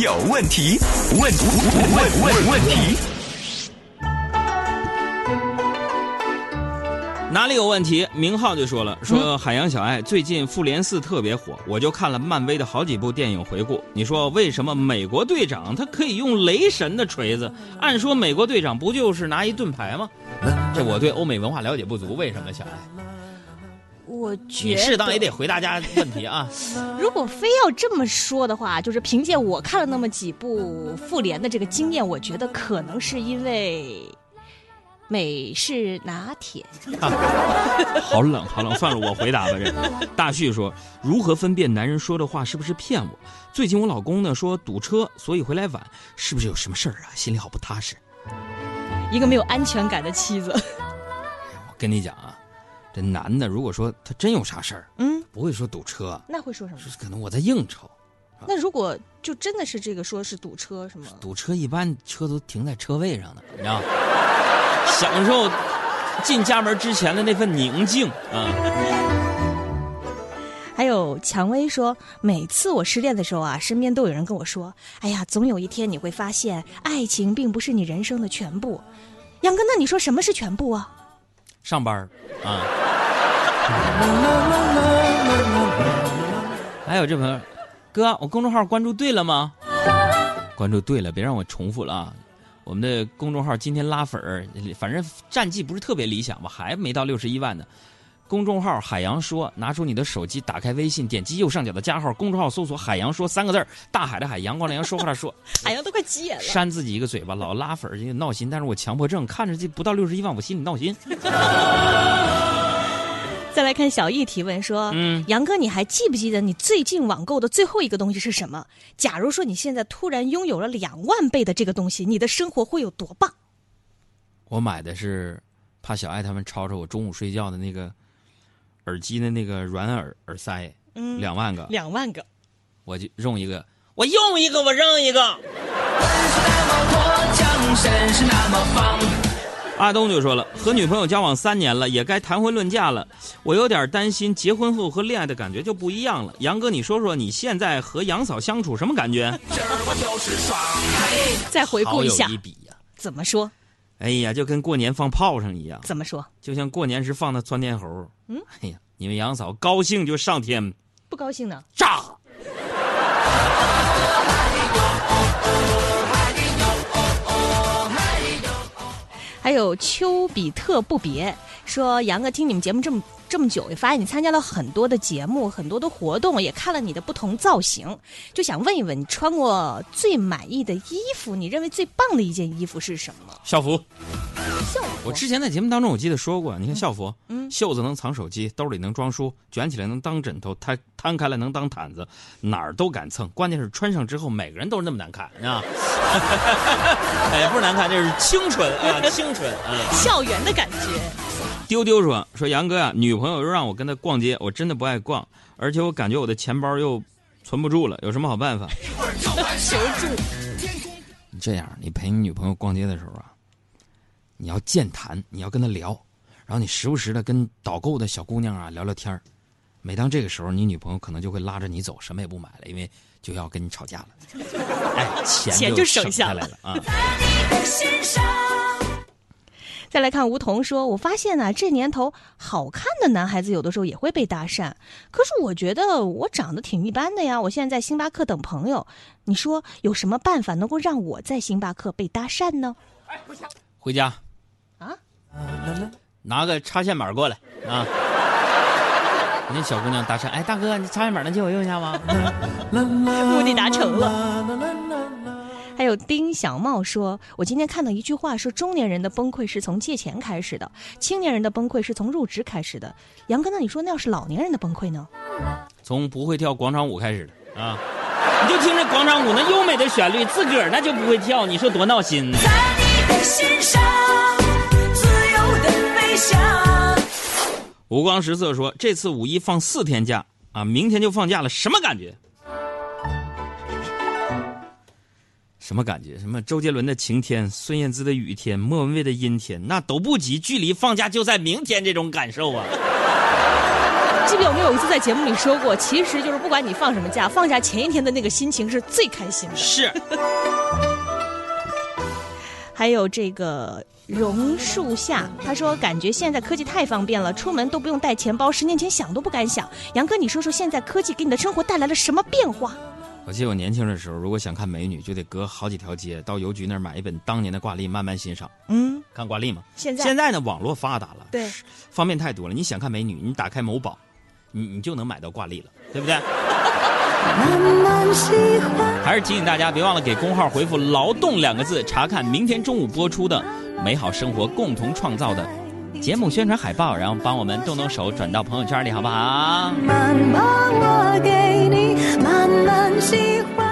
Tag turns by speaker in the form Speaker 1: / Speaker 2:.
Speaker 1: 有问题？问问问问题。
Speaker 2: 哪里有问题？明浩就说了，说海洋小爱最近复联四特别火，我就看了漫威的好几部电影回顾。你说为什么美国队长他可以用雷神的锤子？按说美国队长不就是拿一盾牌吗？这我对欧美文化了解不足，为什么小爱？
Speaker 3: 我觉
Speaker 2: 你适当也得回大家问题啊。
Speaker 3: 如果非要这么说的话，就是凭借我看了那么几部复联的这个经验，我觉得可能是因为美式拿铁。
Speaker 2: 好冷，好冷，算了，我回答吧。这个大旭说，如何分辨男人说的话是不是骗我？最近我老公呢说堵车，所以回来晚，是不是有什么事儿啊？心里好不踏实。
Speaker 3: 一个没有安全感的妻子。
Speaker 2: 我跟你讲啊，这男的如果说他真有啥事儿，
Speaker 3: 嗯，
Speaker 2: 不会说堵车，
Speaker 3: 那会说什么？
Speaker 2: 说可能我在应酬。
Speaker 3: 那如果就真的是这个说是堵车什么？
Speaker 2: 堵车一般车都停在车位上呢，你知道？享受进家门之前的那份宁静啊。
Speaker 3: 还有蔷薇说，每次我失恋的时候啊，身边都有人跟我说：“哎呀，总有一天你会发现，爱情并不是你人生的全部。”杨哥，那你说什么是全部啊？
Speaker 2: 上班儿啊。还有这朋友，哥，我公众号关注对了吗？关注对了，别让我重复了啊！我们的公众号今天拉粉儿，反正战绩不是特别理想吧，还没到六十一万呢。公众号“海洋说”，拿出你的手机，打开微信，点击右上角的加号，公众号搜索“海洋说”三个字儿大海的海，阳光的阳，说话的说。
Speaker 3: 海洋都快急眼了。
Speaker 2: 扇自己一个嘴巴，老拉粉儿就闹心。但是我强迫症，看着这不到六十一万，我心里闹心。
Speaker 3: 再来看小易提问说：“
Speaker 2: 嗯
Speaker 3: 杨哥，你还记不记得你最近网购的最后一个东西是什么？假如说你现在突然拥有了两万倍的这个东西，你的生活会有多棒？
Speaker 2: 我买的是怕小爱他们吵吵我中午睡觉的那个耳机的那个软耳耳塞，
Speaker 3: 嗯
Speaker 2: 两万个，
Speaker 3: 两万个。
Speaker 2: 我就用一个，我用一个，我扔一个。阿东就说了，和女朋友交往三年了，也该谈婚论嫁了。我有点担心，结婚后和恋爱的感觉就不一样了。杨哥，你说说你现在和杨嫂相处什么感觉？
Speaker 3: 再回顾
Speaker 2: 好有
Speaker 3: 一下，
Speaker 2: 一比呀、
Speaker 3: 怎么说？
Speaker 2: 哎呀，就跟过年放炮仗一样，
Speaker 3: 怎么说？
Speaker 2: 就像过年时放的窜天猴。
Speaker 3: 嗯，
Speaker 2: 哎呀，你们杨嫂高兴就上天
Speaker 3: 不高兴呢？
Speaker 2: 炸。
Speaker 3: 还有丘比特不别说，杨哥听你们节目这么这么久，也发现你参加了很多的节目，很多的活动，也看了你的不同造型，就想问一问，你穿过最满意的衣服，你认为最棒的一件衣服是什么？
Speaker 2: 校服，
Speaker 3: 校服。
Speaker 2: 我之前在节目当中我记得说过，你看校服，
Speaker 3: 嗯
Speaker 2: 袖子能藏手机，兜里能装书，卷起来能当枕头，摊摊开来能当毯子，哪儿都敢蹭。关键是穿上之后，每个人都是那么难看啊！哎，不是难看，这是清纯啊，清纯啊。
Speaker 3: 校园的感觉。
Speaker 2: 丢丢说说杨哥啊、女朋友又让我跟她逛街，我真的不爱逛，而且我感觉我的钱包又存不住了，有什么好办法？
Speaker 3: 求助。
Speaker 2: 你这样，你陪你女朋友逛街的时候啊，你要健谈，你要跟他聊，然后你时不时的跟导购的小姑娘啊聊聊天儿每当这个时候，你女朋友可能就会拉着你走，什么也不买了，因为就要跟你吵架了。哎，钱
Speaker 3: 钱就省下
Speaker 2: 来了啊！
Speaker 3: 再来看吴桐说，我发现呢、这年头好看的男孩子有的时候也会被搭讪，可是我觉得我长得挺一般的呀。我现在在星巴克等朋友，你说有什么办法能够让我在星巴克被搭讪呢？
Speaker 2: 回家
Speaker 3: 啊，
Speaker 2: 拿个插线板过来啊！你 那小姑娘搭讪，哎，大哥，你插线板能借我用一下吗？
Speaker 3: 目的达成了。还有丁小茂说：“我今天看到一句话，说中年人的崩溃是从借钱开始的，青年人的崩溃是从入职开始的。杨哥，那你说那要是老年人的崩溃呢？
Speaker 2: 从不会跳广场舞开始的啊！你就听着广场舞那优美的旋律，自个儿那就不会跳，你说多闹心呢？
Speaker 4: 心上自由
Speaker 2: 五光十色说，这次五一放四天假啊，明天就放假了，什么感觉？什么感觉？什么周杰伦的晴天，孙燕姿的雨天，莫文蔚的阴天，那都不及距离放假就在明天这种感受啊！
Speaker 3: 记不记得我们有一次在节目里说过，其实就是不管你放什么假，放假前一天的那个心情是最开心的。
Speaker 2: 是。
Speaker 3: 还有这个榕树下，他说感觉现在科技太方便了，出门都不用带钱包，十年前想都不敢想。杨哥，你说说现在科技给你的生活带来了什么变化？
Speaker 2: 我记得我年轻的时候，如果想看美女，就得隔好几条街到邮局那儿买一本当年的挂历，慢慢欣赏。
Speaker 3: 嗯，
Speaker 2: 看挂历嘛。
Speaker 3: 现在
Speaker 2: 现在呢，网络发达了，
Speaker 3: 对，
Speaker 2: 方便太多了。你想看美女，你打开某宝，你你就能买到挂历了，对不对？还是提醒大家，别忘了给公号回复“劳动”两个字，查看明天中午播出的《美好生活共同创造》的节目宣传海报，然后帮我们动动手转到朋友圈里，好不好？
Speaker 4: 慢慢我给你，慢慢喜欢。